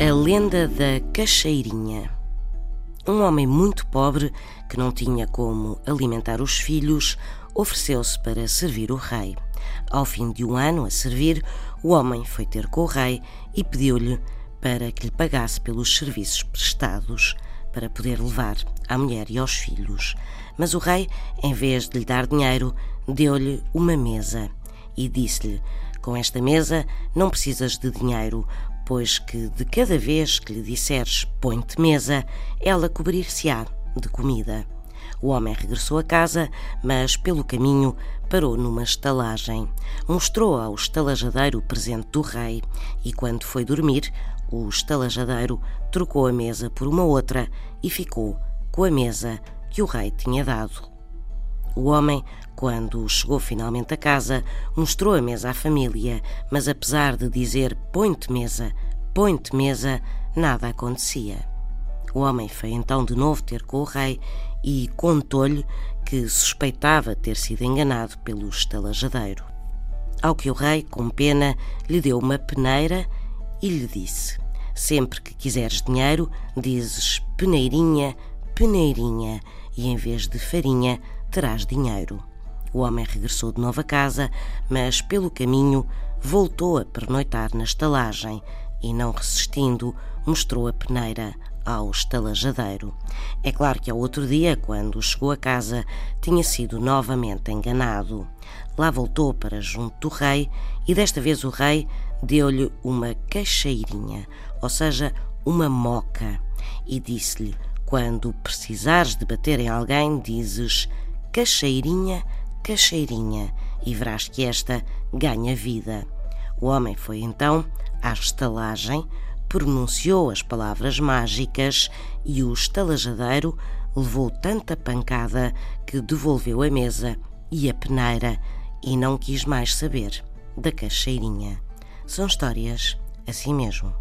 A lenda da Cacheirinha. Um homem muito pobre, que não tinha como alimentar os filhos, ofereceu-se para servir o rei. Ao fim de um ano a servir, o homem foi ter com o rei e pediu-lhe para que lhe pagasse pelos serviços prestados para poder levar à mulher e aos filhos. Mas o rei, em vez de lhe dar dinheiro, deu-lhe uma mesa e disse-lhe: Com esta mesa não precisas de dinheiro, pois que de cada vez que lhe disseres põe-te mesa, ela cobrir-se-á de comida. O homem regressou a casa, mas pelo caminho parou numa estalagem. Mostrou ao estalajadeiro o presente do rei e, quando foi dormir, o estalajadeiro trocou a mesa por uma outra e ficou com a mesa que o rei tinha dado. O homem, quando chegou finalmente a casa, mostrou a mesa à família, mas apesar de dizer põe-te mesa, põe-te mesa, nada acontecia. O homem foi então de novo ter com o rei e contou-lhe que suspeitava ter sido enganado pelo estalajadeiro. Ao que o rei, com pena, lhe deu uma peneira e lhe disse: Sempre que quiseres dinheiro, dizes peneirinha, peneirinha, e em vez de farinha, terás dinheiro. O homem regressou de novo a casa, mas pelo caminho voltou a pernoitar na estalagem e, não resistindo, mostrou a peneira ao estalajadeiro. É claro que ao outro dia, quando chegou a casa, tinha sido novamente enganado. Lá voltou para junto do rei e desta vez o rei deu-lhe uma caixeirinha, ou seja, uma moca, e disse-lhe: Quando precisares de bater em alguém, dizes Cacheirinha, Cacheirinha, e verás que esta ganha vida. O homem foi então à estalagem, pronunciou as palavras mágicas e o estalajadeiro levou tanta pancada que devolveu a mesa e a peneira e não quis mais saber da cacheirinha. São histórias assim mesmo.